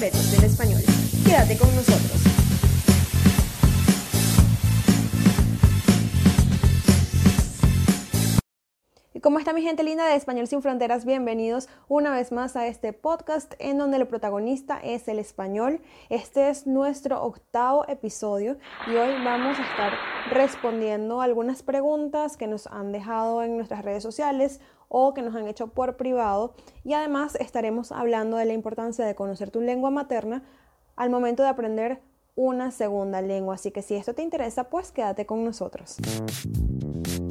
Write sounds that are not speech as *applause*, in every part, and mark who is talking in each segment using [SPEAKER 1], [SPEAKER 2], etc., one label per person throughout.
[SPEAKER 1] del español. Quédate con nosotros. ¿Y cómo está mi gente linda de Español sin Fronteras? Bienvenidos una vez más a este podcast en donde el protagonista es el español. Este es nuestro octavo episodio y hoy vamos a estar respondiendo algunas preguntas que nos han dejado en nuestras redes sociales o que nos han hecho por privado y además estaremos hablando de la importancia de conocer tu lengua materna al momento de aprender una segunda lengua. Así que si esto te interesa, pues quédate con nosotros.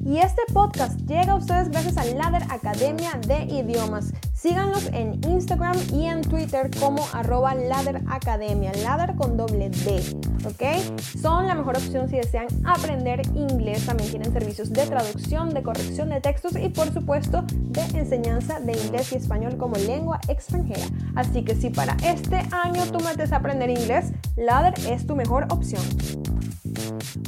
[SPEAKER 1] Y este podcast llega a ustedes gracias a Ladder Academia de Idiomas. Síganlos en Instagram y en Twitter como arroba Ladder Academia, Ladder con doble D, ¿ok? Son la mejor opción si desean aprender inglés. También tienen servicios de traducción, de corrección de textos y por supuesto de enseñanza de inglés y español como lengua extranjera. Así que si para este año tú metes a aprender inglés, Ladder es tu mejor opción.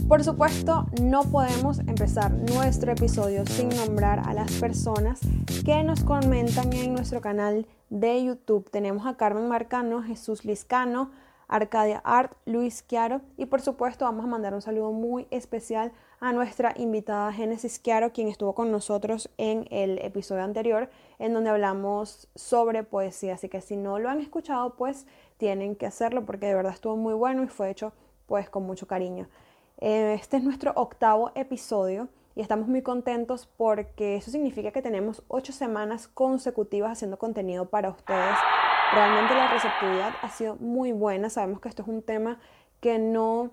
[SPEAKER 1] Por supuesto, no podemos empezar nuestro episodio sin nombrar a las personas que nos comentan en nuestro canal de YouTube. Tenemos a Carmen Marcano, Jesús Liscano, Arcadia Art, Luis Chiaro y por supuesto vamos a mandar un saludo muy especial a nuestra invitada Génesis Chiaro, quien estuvo con nosotros en el episodio anterior en donde hablamos sobre poesía. Así que si no lo han escuchado, pues tienen que hacerlo porque de verdad estuvo muy bueno y fue hecho pues con mucho cariño. Eh, este es nuestro octavo episodio y estamos muy contentos porque eso significa que tenemos ocho semanas consecutivas haciendo contenido para ustedes. Realmente la receptividad ha sido muy buena. Sabemos que esto es un tema que no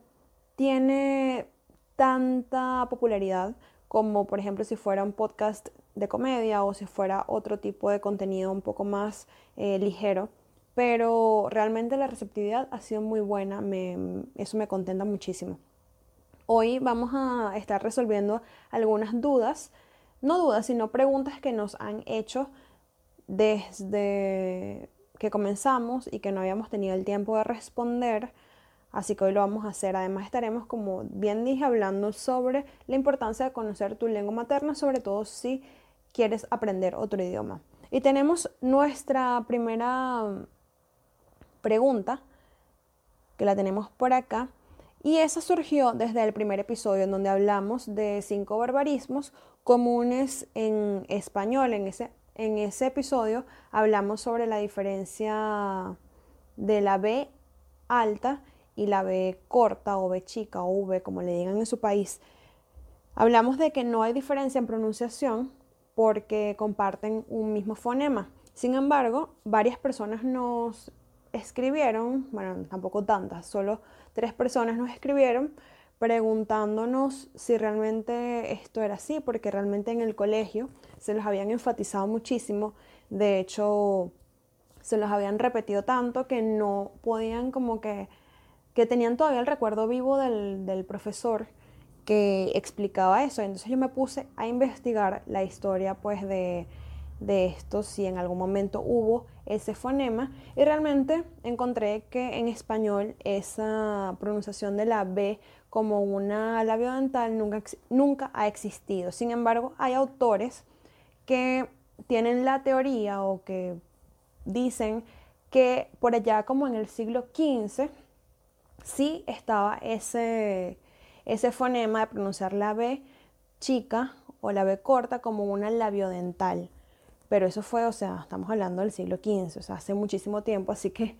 [SPEAKER 1] tiene tanta popularidad como por ejemplo si fuera un podcast de comedia o si fuera otro tipo de contenido un poco más eh, ligero pero realmente la receptividad ha sido muy buena, eso me contenta muchísimo. Hoy vamos a estar resolviendo algunas dudas, no dudas, sino preguntas que nos han hecho desde que comenzamos y que no habíamos tenido el tiempo de responder. Así que hoy lo vamos a hacer. Además estaremos, como bien dije, hablando sobre la importancia de conocer tu lengua materna, sobre todo si quieres aprender otro idioma. Y tenemos nuestra primera pregunta, que la tenemos por acá, y esa surgió desde el primer episodio en donde hablamos de cinco barbarismos comunes en español. En ese, en ese episodio hablamos sobre la diferencia de la B alta y la B corta o B chica o V, como le digan en su país. Hablamos de que no hay diferencia en pronunciación porque comparten un mismo fonema. Sin embargo, varias personas nos escribieron, bueno, tampoco tantas, solo tres personas nos escribieron preguntándonos si realmente esto era así, porque realmente en el colegio se los habían enfatizado muchísimo, de hecho se los habían repetido tanto que no podían como que, que tenían todavía el recuerdo vivo del, del profesor que explicaba eso. Entonces yo me puse a investigar la historia pues de, de esto, si en algún momento hubo ese fonema, y realmente encontré que en español esa pronunciación de la B como una labio dental nunca, nunca ha existido. Sin embargo, hay autores que tienen la teoría o que dicen que por allá como en el siglo XV sí estaba ese, ese fonema de pronunciar la B chica o la B corta como una labiodental. Pero eso fue, o sea, estamos hablando del siglo XV, o sea, hace muchísimo tiempo, así que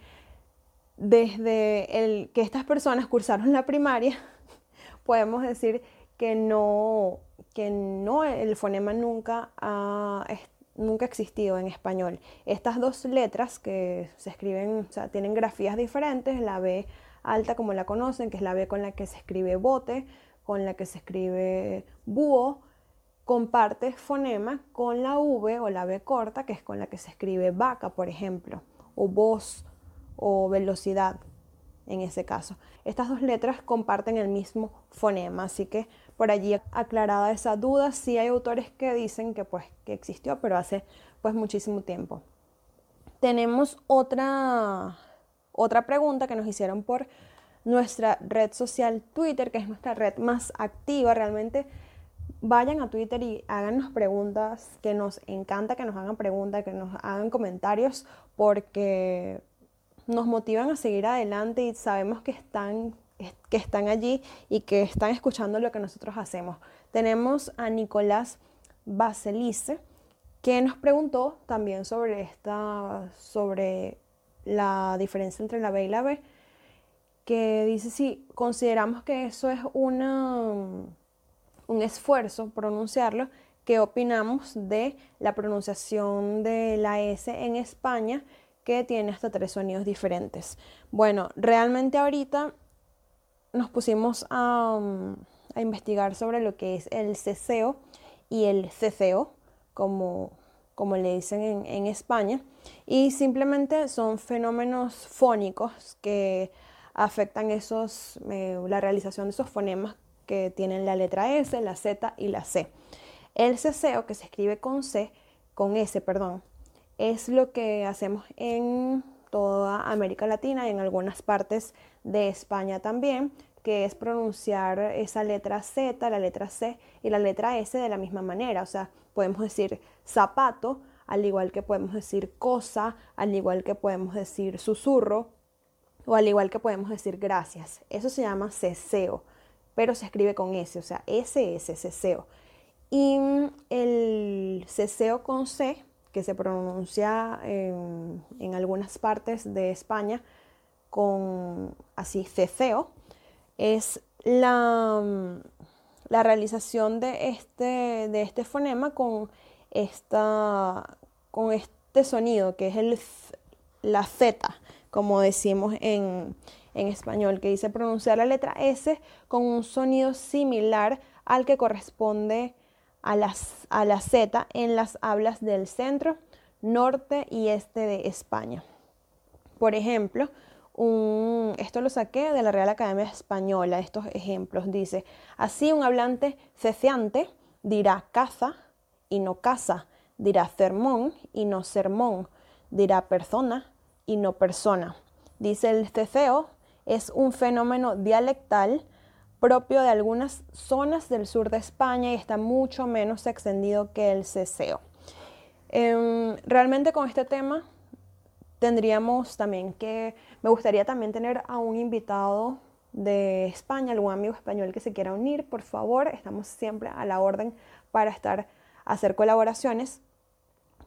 [SPEAKER 1] desde el que estas personas cursaron la primaria, *laughs* podemos decir que no, que no, el fonema nunca ha, nunca existido en español. Estas dos letras que se escriben, o sea, tienen grafías diferentes, la B alta como la conocen, que es la B con la que se escribe bote, con la que se escribe búho, comparte fonema con la V o la B corta, que es con la que se escribe vaca, por ejemplo, o voz o velocidad en ese caso. Estas dos letras comparten el mismo fonema, así que por allí aclarada esa duda, sí hay autores que dicen que pues que existió, pero hace pues muchísimo tiempo. Tenemos otra otra pregunta que nos hicieron por nuestra red social Twitter, que es nuestra red más activa realmente vayan a Twitter y háganos preguntas, que nos encanta que nos hagan preguntas, que nos hagan comentarios, porque nos motivan a seguir adelante y sabemos que están, que están allí y que están escuchando lo que nosotros hacemos. Tenemos a Nicolás Baselice, que nos preguntó también sobre, esta, sobre la diferencia entre la B y la B, que dice si consideramos que eso es una, un esfuerzo pronunciarlo, ¿qué opinamos de la pronunciación de la S en España que tiene hasta tres sonidos diferentes? Bueno, realmente ahorita nos pusimos a, a investigar sobre lo que es el ceseo y el ceceo, como, como le dicen en, en España, y simplemente son fenómenos fónicos que afectan esos, eh, la realización de esos fonemas que tienen la letra S, la Z y la C. El ceseo, que se escribe con C, con S, perdón, es lo que hacemos en toda América Latina y en algunas partes de España también, que es pronunciar esa letra Z, la letra C y la letra S de la misma manera. O sea, podemos decir zapato, al igual que podemos decir cosa, al igual que podemos decir susurro, o al igual que podemos decir gracias. Eso se llama ceseo, pero se escribe con S, o sea, SS, ceseo. Y el ceseo con C, que se pronuncia en, algunas partes de España con así ceseo, es la, la realización de este, de este fonema con, esta, con este sonido que es el, la Z como decimos en, español, que dice pronunciar la letra S con un sonido similar al que corresponde a, las, a la Z en las hablas del centro, norte y este de España. Por ejemplo, esto lo saqué de la Real Academia Española, estos ejemplos. Dice, así un hablante ceceante dirá caza y no casa, dirá sermón y no sermón, dirá persona y no persona. Dice el ceceo, es un fenómeno dialectal propio de algunas zonas del sur de España y está mucho menos extendido que el ceseo. Em, realmente con este tema tendríamos también que, me gustaría también tener a un invitado de España, algún amigo español que se quiera unir, por favor, estamos siempre a la orden para estar, hacer colaboraciones,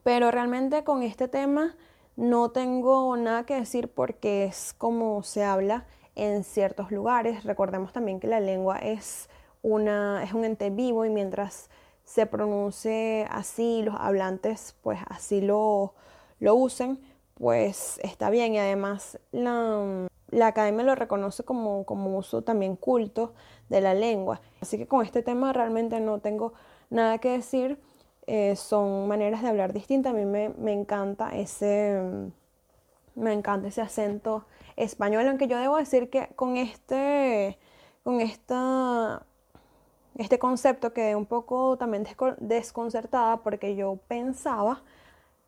[SPEAKER 1] pero realmente con este tema no tengo nada que decir porque es como se habla en ciertos lugares. Recordemos también que la lengua es, una, es un ente vivo y mientras se pronuncie así, los hablantes pues así lo, lo usen, pues está bien. Y además la, academia lo reconoce como, como uso también culto de la lengua. Así que con este tema realmente no tengo nada que decir. Eh, son maneras de hablar distintas. A mí me, encanta ese, me encanta ese acento español, aunque yo debo decir que con este, con esta, este concepto quedé un poco también desconcertada porque yo pensaba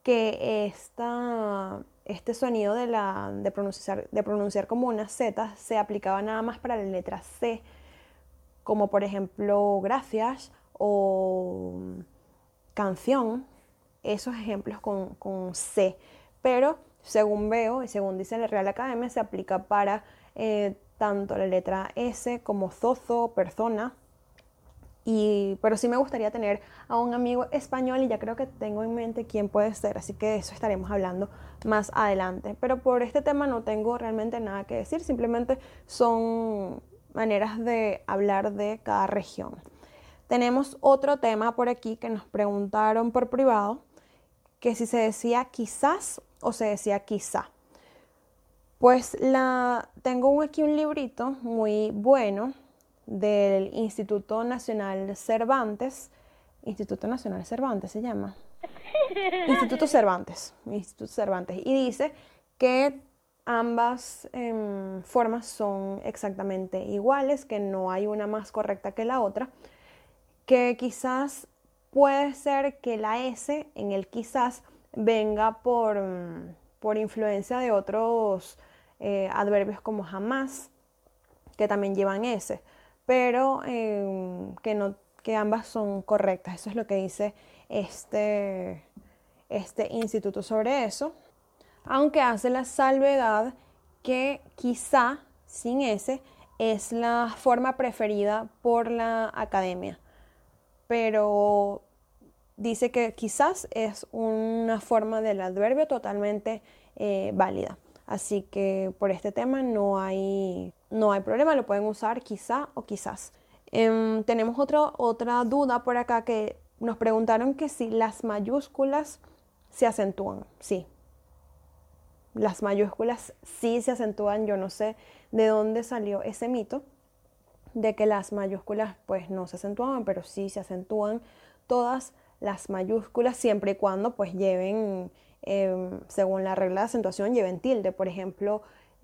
[SPEAKER 1] que esta, este sonido de, la, de, pronunciar, de pronunciar como una Z se aplicaba nada más para la letra C, como por ejemplo gracias o canción, esos ejemplos con, C, pero según veo y según dice la Real Academia, se aplica para eh, tanto la letra S como zozo, persona. Y, pero sí me gustaría tener a un amigo español y ya creo que tengo en mente quién puede ser, así que de eso estaremos hablando más adelante. Pero por este tema no tengo realmente nada que decir, simplemente son maneras de hablar de cada región. Tenemos otro tema por aquí que nos preguntaron por privado, que si se decía quizás o se decía quizá. Pues la, tengo aquí un librito muy bueno del Instituto Nacional Cervantes. Instituto Nacional Cervantes se llama. *laughs* Instituto Cervantes. Instituto Cervantes. Y dice que ambas em, formas son exactamente iguales, que no hay una más correcta que la otra que quizás puede ser que la S en el quizás venga por, mm, por influencia de otros eh, adverbios como jamás, que también llevan S, pero em, que, no, que ambas son correctas. Eso es lo que dice este, este instituto sobre eso. aunque hace la salvedad que quizá sin ese es la forma preferida por la academia, pero dice que quizás es una forma del adverbio totalmente eh, válida. Así que por este tema no hay, no hay problema, lo pueden usar quizá o quizás. Em, tenemos otra duda por acá que nos preguntaron que si las mayúsculas se acentúan. Sí, las mayúsculas sí se acentúan. Yo no sé de dónde salió ese mito de que las mayúsculas pues no se acentuaban, pero sí se acentúan todas las mayúsculas siempre y cuando pues lleven, em, según la regla de acentuación, lleven tilde. Por ejemplo,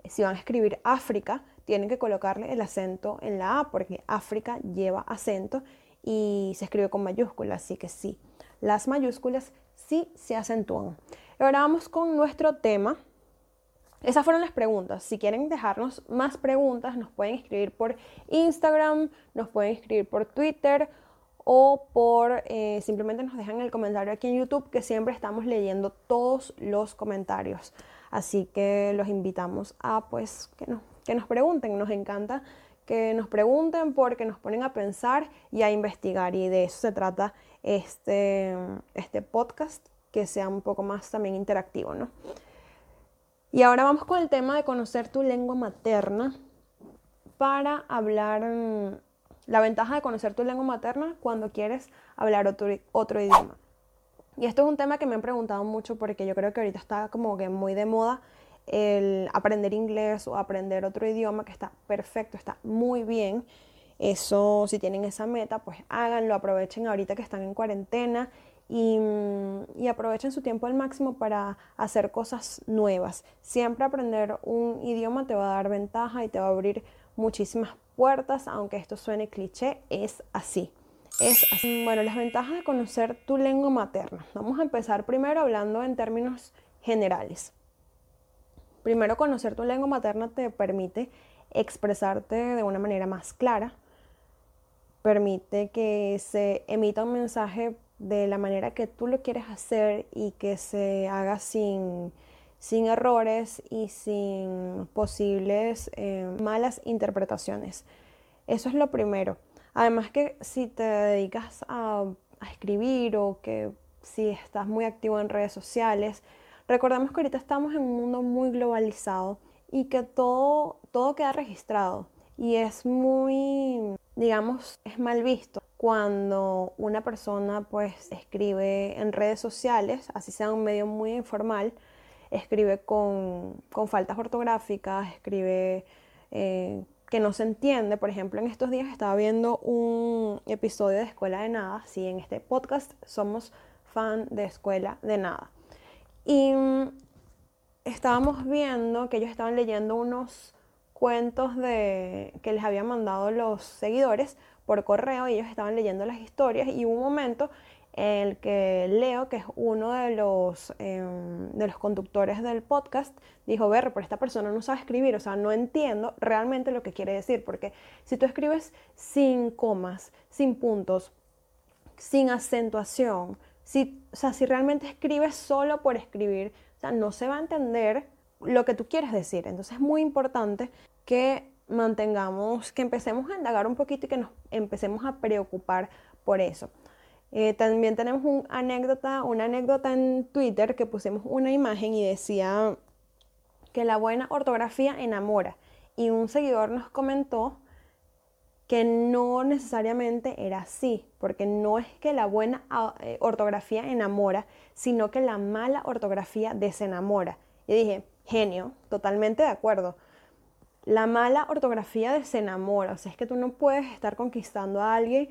[SPEAKER 1] si van a escribir África, tienen que colocarle el acento en la A porque África lleva acento y se escribe con mayúsculas, así que sí, las mayúsculas sí se acentúan. Ahora vamos con nuestro tema. Esas fueron las preguntas. Si quieren dejarnos más preguntas, nos pueden escribir por Instagram, nos pueden escribir por Twitter o por eh, simplemente nos dejan el comentario aquí en YouTube que siempre estamos leyendo todos los comentarios. Así que los invitamos a pues que, no, que nos pregunten. Nos encanta que nos pregunten porque nos ponen a pensar y a investigar y de eso se trata este, este podcast, que sea un poco más también interactivo, ¿no? Y ahora vamos con el tema de conocer tu lengua materna para hablar mm, la ventaja de conocer tu lengua materna cuando quieres hablar otro, otro idioma. Y esto es un tema que me han preguntado mucho porque yo creo que ahorita está como que muy de moda el aprender inglés o aprender otro idioma, que está perfecto, está muy bien. Eso, si tienen esa meta, pues háganlo, aprovechen ahorita que están en cuarentena y, y, aprovechen su tiempo al máximo para hacer cosas nuevas. Siempre aprender un idioma te va a dar ventaja y te va a abrir muchísimas puertas, aunque esto suene cliché, es así. Es así. Bueno, las ventajas de conocer tu lengua materna. Vamos a empezar primero hablando en términos generales. Primero, conocer tu lengua materna te permite expresarte de una manera más clara, permite que se emita un mensaje de la manera que tú lo quieres hacer y que se haga sin, sin errores y sin posibles eh, malas interpretaciones. Eso es lo primero. Además que si te dedicas a, escribir o que si estás muy activo en redes sociales, Recordemos que ahorita estamos en un mundo muy globalizado y que todo, todo queda registrado y es muy, digamos, es mal visto cuando una persona pues escribe en redes sociales, así sea un medio muy informal, escribe con, faltas ortográficas, escribe eh, que no se entiende. Por ejemplo, en estos días estaba viendo un episodio de Escuela de Nada. Sí, en este podcast somos fan de Escuela de Nada. Y mm, estábamos viendo que ellos estaban leyendo unos cuentos de, que les habían mandado los seguidores por correo y ellos estaban leyendo las historias y un momento en el que Leo, que es uno de los, em, de los conductores del podcast, dijo, ver, pero esta persona no sabe escribir, o sea, no entiendo realmente lo que quiere decir, porque si tú escribes sin comas, sin puntos, sin acentuación, si, o sea, si realmente escribes solo por escribir, o sea, no se va a entender lo que tú quieres decir. Entonces es muy importante que mantengamos, que empecemos a indagar un poquito y que nos empecemos a preocupar por eso. Eh, también tenemos una anécdota, en Twitter que pusimos una imagen y decía que la buena ortografía enamora. Y un seguidor nos comentó que no necesariamente era así, porque no es que la buena eh, ortografía enamora, sino que la mala ortografía desenamora. Y dije, genio, totalmente de acuerdo. La mala ortografía desenamora, o sea, es que tú no puedes estar conquistando a alguien,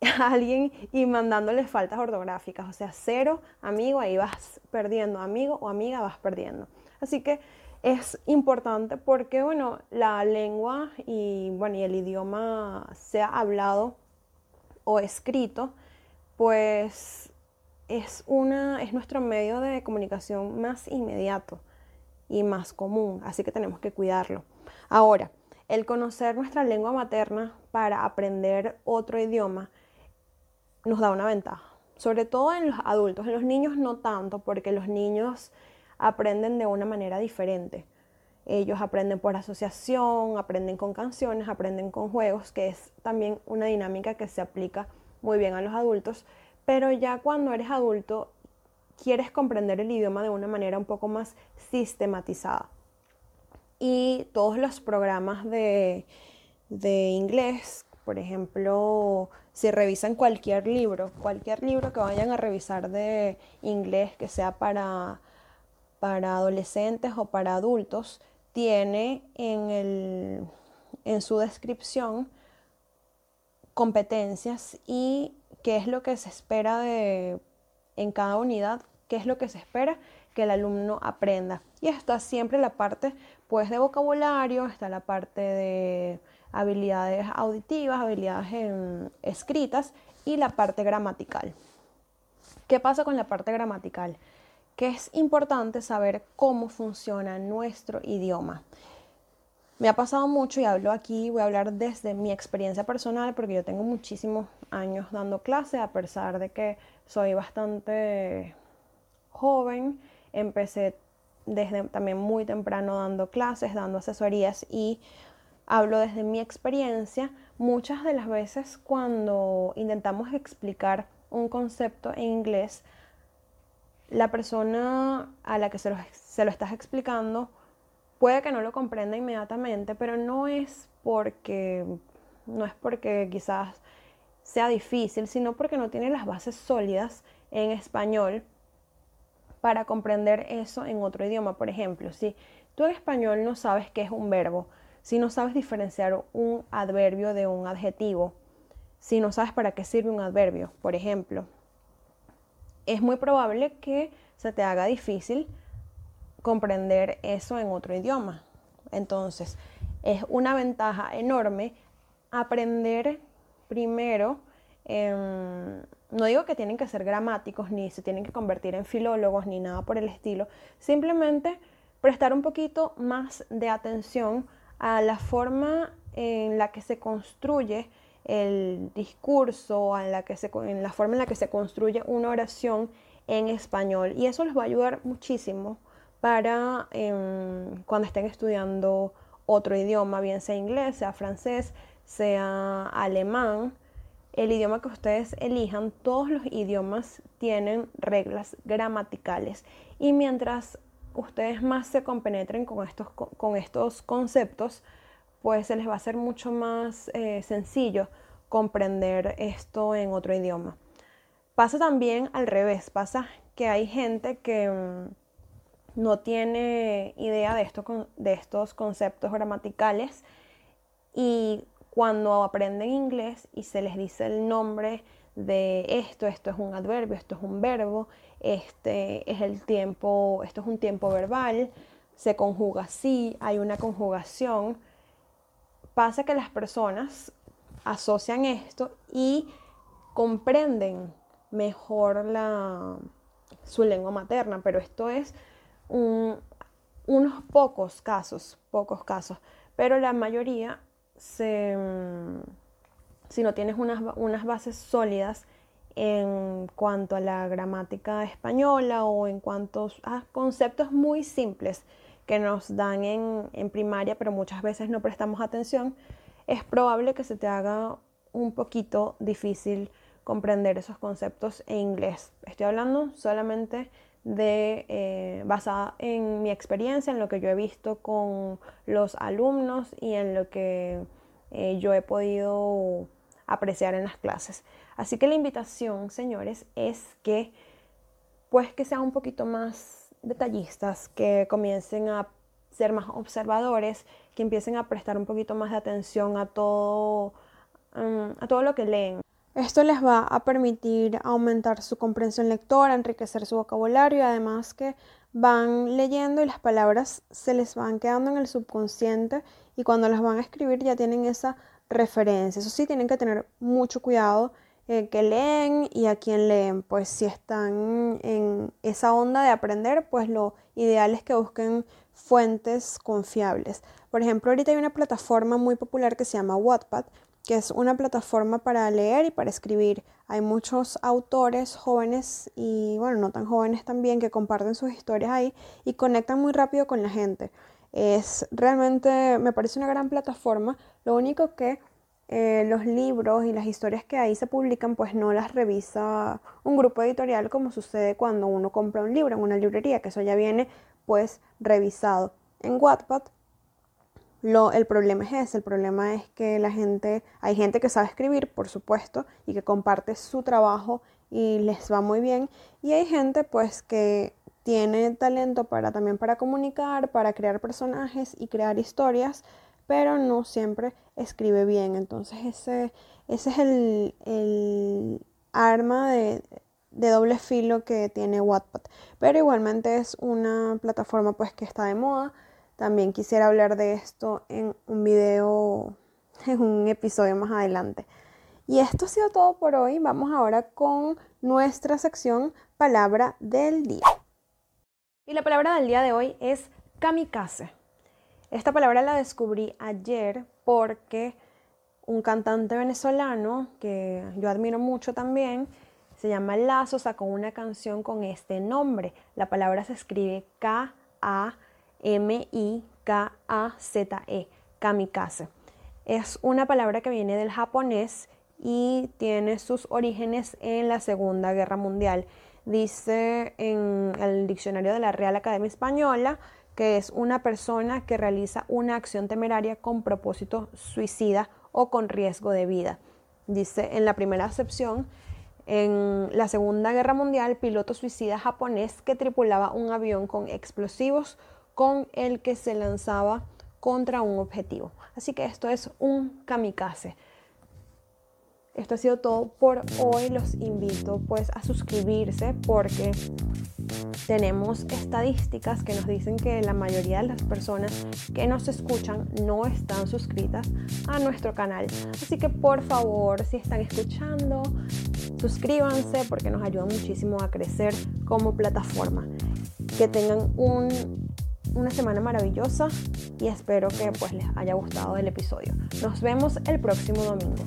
[SPEAKER 1] *laughs* a alguien y mandándole faltas ortográficas, o sea, cero, amigo, ahí vas perdiendo, amigo o amiga vas perdiendo. Así que es importante porque, bueno, la lengua y, bueno, el idioma sea hablado o escrito, pues es, una, es nuestro medio de comunicación más inmediato y más común, así que tenemos que cuidarlo. Ahora, el conocer nuestra lengua materna para aprender otro idioma nos da una ventaja, sobre todo en los adultos, en los niños no tanto, porque los niños aprenden de una manera diferente. Ellos aprenden por asociación, aprenden con canciones, aprenden con juegos, que es también una dinámica que se aplica muy bien a los adultos, pero ya cuando eres adulto quieres comprender el idioma de una manera un poco más sistematizada. Y todos los programas de, de inglés, por ejemplo, si revisan cualquier libro, cualquier libro que vayan a revisar de inglés, que sea para, para adolescentes o para adultos, tiene en, el, en su descripción competencias y qué es lo que se espera de, en cada unidad, qué es lo que se espera que el alumno aprenda. Y está siempre la parte pues de vocabulario, está la parte de habilidades auditivas, habilidades escritas y la parte gramatical. ¿Qué pasa con la parte gramatical? Que es importante saber cómo funciona nuestro idioma. Me ha pasado mucho y hablo aquí, voy a hablar desde mi experiencia personal porque yo tengo muchísimos años dando clase, a pesar de que soy bastante joven, empecé desde también muy temprano dando clases, dando asesorías y hablo desde mi experiencia. Muchas de las veces cuando intentamos explicar un concepto en inglés, la persona a la que se lo, se lo estás explicando puede que no lo comprenda inmediatamente, pero no es porque no es porque quizás sea difícil, sino porque no tiene las bases sólidas en español para comprender eso en otro idioma. Por ejemplo, si tú en español no sabes qué es un verbo, si no sabes diferenciar un adverbio de un adjetivo, si no sabes para qué sirve un adverbio, por ejemplo, es muy probable que se te haga difícil comprender eso en otro idioma. Entonces, es una ventaja enorme aprender primero, no digo que tienen que ser gramáticos, ni se tienen que convertir en filólogos, ni nada por el estilo, simplemente prestar un poquito más de atención a la forma en la que se construye el discurso, en la, que se, en la forma en la que se construye una oración en español. Y eso les va a ayudar muchísimo para em, cuando estén estudiando otro idioma, bien sea inglés, sea francés, sea alemán, el idioma que ustedes elijan, todos los idiomas tienen reglas gramaticales. Y mientras ustedes más se compenetren con estos, con estos conceptos, pues se les va a hacer mucho más eh, sencillo comprender esto en otro idioma. Pasa también al revés, pasa que hay gente que mm, no tiene idea de, de estos conceptos gramaticales y cuando aprenden inglés y se les dice el nombre de esto, esto es un adverbio, esto es un verbo, este es el tiempo, esto es un tiempo verbal, se conjuga así, hay una conjugación. Pasa que las personas asocian esto y comprenden mejor la, su lengua materna, pero esto es unos pocos casos, pocos casos, pero la mayoría, se, mm, si no tienes unas, unas bases sólidas en cuanto a la gramática española o en cuanto a conceptos muy simples que nos dan en, en primaria, pero muchas veces no prestamos atención, es probable que se te haga un poquito difícil comprender esos conceptos en inglés. Estoy hablando solamente de, eh, basada en mi experiencia, en lo que yo he visto con los alumnos y en lo que eh, yo he podido apreciar en las clases. Así que la invitación, señores, es que pues que sean un poquito más detallistas, que comiencen a ser más observadores, que empiecen a prestar un poquito más de atención a todo, mm, a todo lo que leen. Esto les va a permitir aumentar su comprensión lectora, enriquecer su vocabulario y además que van leyendo y las palabras se les van quedando en el subconsciente y cuando las van a escribir ya tienen esa referencia. Eso sí, tienen que tener mucho cuidado eh, que leen y a quién leen. Pues si están en esa onda de aprender, pues lo ideal es que busquen fuentes confiables. Por ejemplo, ahorita hay una plataforma muy popular que se llama Wattpad que es una plataforma para leer y para escribir. Hay muchos autores jóvenes y, bueno, no tan jóvenes también, que comparten sus historias ahí y conectan muy rápido con la gente. Es realmente, me parece una gran plataforma. Lo único que eh, los libros y las historias que ahí se publican, pues no las revisa un grupo editorial como sucede cuando uno compra un libro en una librería, que eso ya viene pues revisado. En Wattpad el problema es ese, el problema es que la gente, hay gente que sabe escribir, por supuesto, y que comparte su trabajo y les va muy bien, y hay gente pues que tiene talento para también para comunicar, para crear personajes y crear historias, pero no siempre escribe bien. Entonces ese, ese es el, el arma de, de doble filo que tiene Wattpad. Pero igualmente es una plataforma pues que está de moda también quisiera hablar de esto en un video, *laughs* en un episodio más adelante. Y esto ha sido todo por hoy. Vamos ahora con nuestra sección Palabra del Día. Y la palabra del día de hoy es kamikaze. Esta palabra la descubrí ayer porque un cantante venezolano que yo admiro mucho también, se llama Lazo, sacó una canción con este nombre. La palabra se escribe K-A M-I-K-A-Z-E, kamikaze. Es una palabra que viene del japonés y tiene sus orígenes en la Segunda Guerra Mundial. Dice en el diccionario de la Real Academia Española que es una persona que realiza una acción temeraria con propósito suicida o con riesgo de vida. Dice en la primera acepción, en la Segunda Guerra Mundial, piloto suicida japonés que tripulaba un avión con explosivos con el que se lanzaba contra un objetivo. Así que esto es un kamikaze. Esto ha sido todo por hoy. Los invito pues a suscribirse porque tenemos estadísticas que nos dicen que la mayoría de las personas que nos escuchan no están suscritas a nuestro canal. Así que por favor, si están escuchando, suscríbanse porque nos ayuda muchísimo a crecer como plataforma. Que tengan un una semana maravillosa y espero que pues les haya gustado el episodio. Nos vemos el próximo domingo.